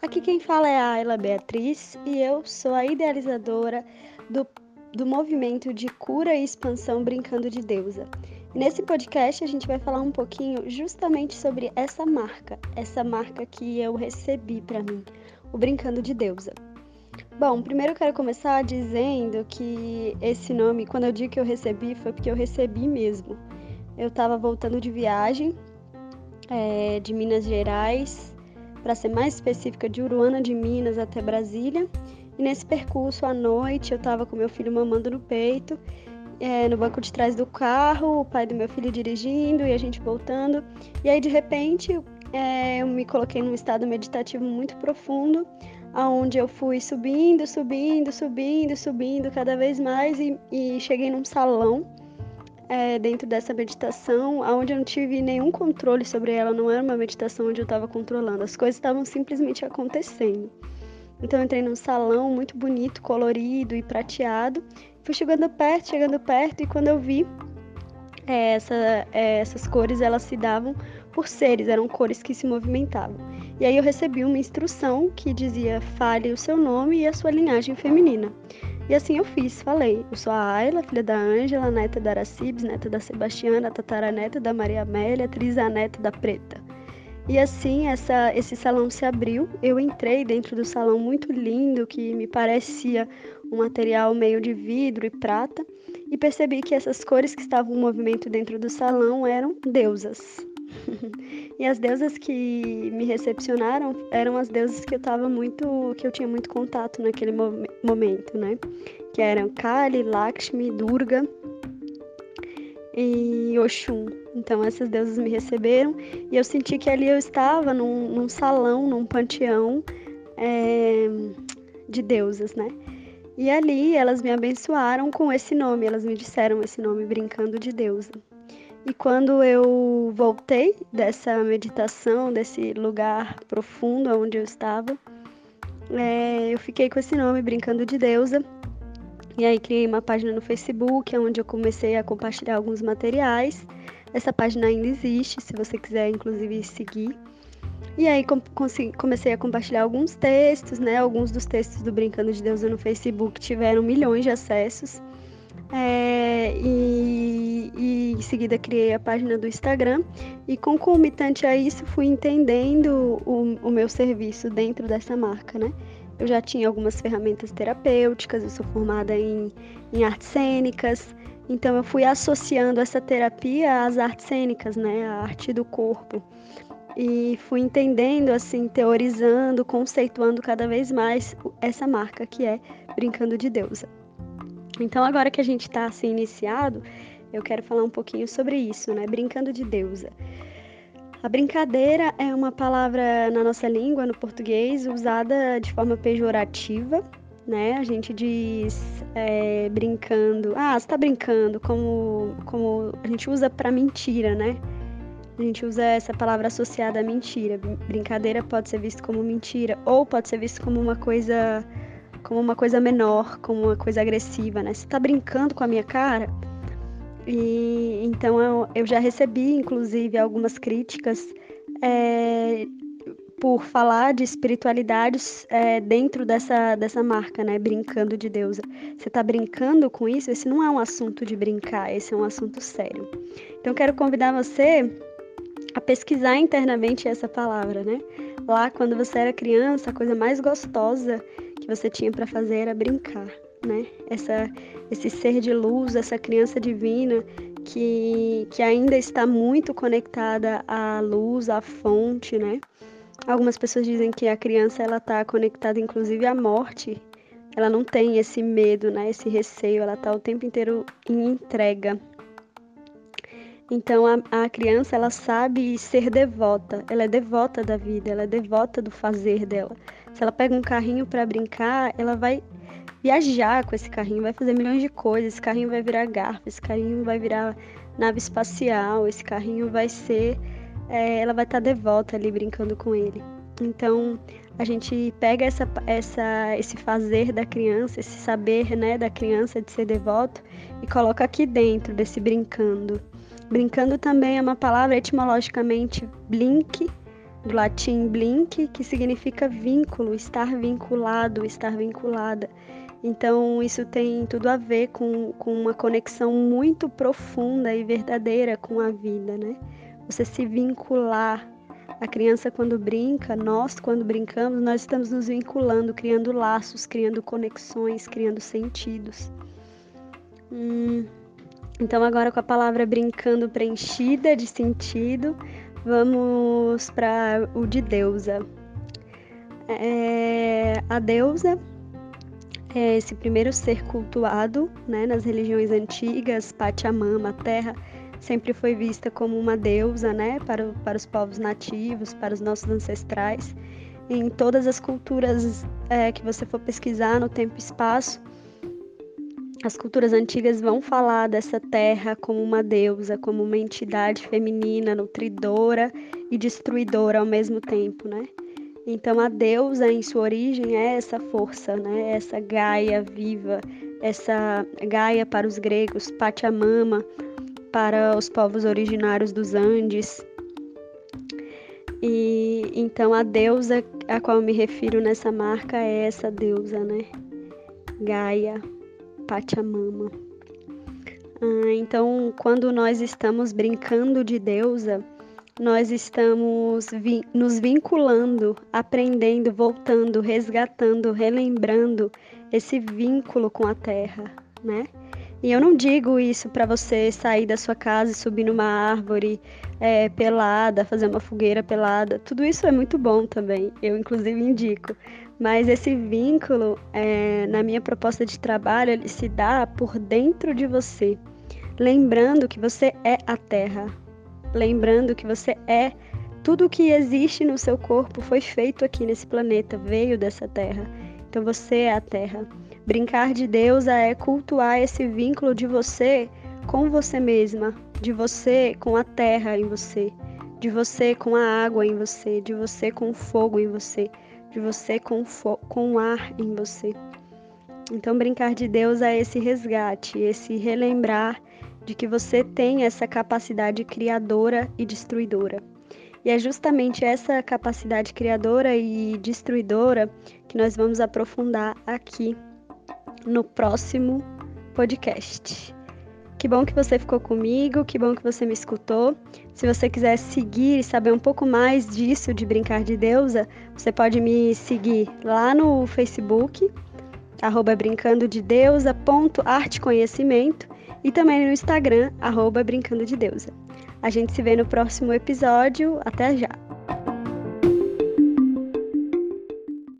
Aqui quem fala é a Ayla Beatriz e eu sou a idealizadora do, do movimento de cura e expansão Brincando de Deusa. Nesse podcast a gente vai falar um pouquinho justamente sobre essa marca, essa marca que eu recebi para mim, o Brincando de Deusa. Bom, primeiro eu quero começar dizendo que esse nome, quando eu digo que eu recebi, foi porque eu recebi mesmo. Eu estava voltando de viagem é, de Minas Gerais para ser mais específica, de Uruana de Minas até Brasília. E nesse percurso, à noite, eu estava com meu filho mamando no peito, é, no banco de trás do carro, o pai do meu filho dirigindo e a gente voltando. E aí, de repente, é, eu me coloquei num estado meditativo muito profundo, aonde eu fui subindo, subindo, subindo, subindo cada vez mais e, e cheguei num salão é, dentro dessa meditação, onde eu não tive nenhum controle sobre ela, não era uma meditação onde eu estava controlando, as coisas estavam simplesmente acontecendo. Então eu entrei num salão muito bonito, colorido e prateado, fui chegando perto, chegando perto, e quando eu vi é, essa, é, essas cores, elas se davam por seres, eram cores que se movimentavam. E aí eu recebi uma instrução que dizia: fale o seu nome e a sua linhagem feminina. E assim eu fiz, falei. Eu sou a Ayla, filha da Ângela, neta da Aracibes, neta da Sebastiana, tataraneta da Maria Amélia, trisaneta da Preta. E assim essa, esse salão se abriu. Eu entrei dentro do salão muito lindo, que me parecia um material meio de vidro e prata, e percebi que essas cores que estavam em movimento dentro do salão eram deusas. e as deusas que me recepcionaram eram as deusas que eu tava muito, que eu tinha muito contato naquele momento, né? Que eram Kali, Lakshmi, Durga e Oxum. Então essas deusas me receberam e eu senti que ali eu estava num, num salão, num panteão é, de deusas, né? E ali elas me abençoaram com esse nome, elas me disseram esse nome, brincando de deusa. E quando eu voltei dessa meditação, desse lugar profundo onde eu estava, é, eu fiquei com esse nome, Brincando de Deusa. E aí criei uma página no Facebook, onde eu comecei a compartilhar alguns materiais. Essa página ainda existe, se você quiser, inclusive, seguir. E aí comecei a compartilhar alguns textos, né? Alguns dos textos do Brincando de Deusa no Facebook tiveram milhões de acessos. É, e, e, em seguida criei a página do Instagram e concomitante a isso fui entendendo o, o meu serviço dentro dessa marca, né? Eu já tinha algumas ferramentas terapêuticas, eu sou formada em, em artes cênicas, então eu fui associando essa terapia às artes cênicas, né? A arte do corpo. E fui entendendo, assim, teorizando, conceituando cada vez mais essa marca que é Brincando de Deusa. Então, agora que a gente está assim iniciado, eu quero falar um pouquinho sobre isso, né? Brincando de deusa. A brincadeira é uma palavra na nossa língua, no português, usada de forma pejorativa, né? A gente diz é, brincando, ah, você está brincando, como, como a gente usa para mentira, né? A gente usa essa palavra associada à mentira. Brincadeira pode ser visto como mentira ou pode ser visto como uma coisa como uma coisa menor, como uma coisa agressiva, né? Você tá brincando com a minha cara? E então eu, eu já recebi, inclusive, algumas críticas é, por falar de espiritualidades é, dentro dessa, dessa marca, né? Brincando de deusa. Você tá brincando com isso? Esse não é um assunto de brincar, esse é um assunto sério. Então quero convidar você a pesquisar internamente essa palavra, né? Lá, quando você era criança, a coisa mais gostosa que você tinha para fazer era brincar, né? Essa, esse ser de luz, essa criança divina que, que ainda está muito conectada à luz, à fonte, né? Algumas pessoas dizem que a criança ela está conectada inclusive à morte. Ela não tem esse medo, né? Esse receio. Ela está o tempo inteiro em entrega. Então a, a criança ela sabe ser devota. Ela é devota da vida. Ela é devota do fazer dela. Se ela pega um carrinho para brincar, ela vai viajar com esse carrinho, vai fazer milhões de coisas. Esse carrinho vai virar garfo, esse carrinho vai virar nave espacial, esse carrinho vai ser. É, ela vai estar tá devota ali brincando com ele. Então a gente pega essa, essa, esse fazer da criança, esse saber né, da criança de ser devoto e coloca aqui dentro desse brincando. Brincando também é uma palavra etimologicamente blink, do latim blink, que significa vínculo, estar vinculado, estar vinculada. Então, isso tem tudo a ver com, com uma conexão muito profunda e verdadeira com a vida, né? Você se vincular. A criança, quando brinca, nós, quando brincamos, nós estamos nos vinculando, criando laços, criando conexões, criando sentidos. Hum, então, agora com a palavra brincando preenchida de sentido, vamos para o de deusa. É, a deusa é esse primeiro ser cultuado né, nas religiões antigas, Pachamama, terra, sempre foi vista como uma deusa né, para, para os povos nativos, para os nossos ancestrais. Em todas as culturas é, que você for pesquisar no tempo e espaço, as culturas antigas vão falar dessa terra como uma deusa, como uma entidade feminina, nutridora e destruidora ao mesmo tempo, né? Então a deusa em sua origem é essa força, né? Essa Gaia viva, essa Gaia para os gregos, Pachamama para os povos originários dos Andes. E então a deusa a qual me refiro nessa marca é essa deusa, né? Gaia, Pachamama. Ah, então, quando nós estamos brincando de deusa, nós estamos vi nos vinculando, aprendendo, voltando, resgatando, relembrando esse vínculo com a terra, né? E eu não digo isso para você sair da sua casa e subir numa árvore é, pelada, fazer uma fogueira pelada. Tudo isso é muito bom também. Eu, inclusive, indico. Mas esse vínculo, é, na minha proposta de trabalho, ele se dá por dentro de você, lembrando que você é a Terra, lembrando que você é tudo o que existe no seu corpo foi feito aqui nesse planeta, veio dessa Terra. Então você é a Terra. Brincar de Deus é cultuar esse vínculo de você com você mesma, de você com a terra em você, de você com a água em você, de você com o fogo em você, de você com, com o ar em você. Então, brincar de Deus é esse resgate, esse relembrar de que você tem essa capacidade criadora e destruidora. E é justamente essa capacidade criadora e destruidora que nós vamos aprofundar aqui no próximo podcast. Que bom que você ficou comigo, que bom que você me escutou. Se você quiser seguir e saber um pouco mais disso de brincar de deusa, você pode me seguir lá no Facebook, arroba brincando de deusa, ponto arte conhecimento, e também no Instagram, arroba brincando de deusa. A gente se vê no próximo episódio. Até já!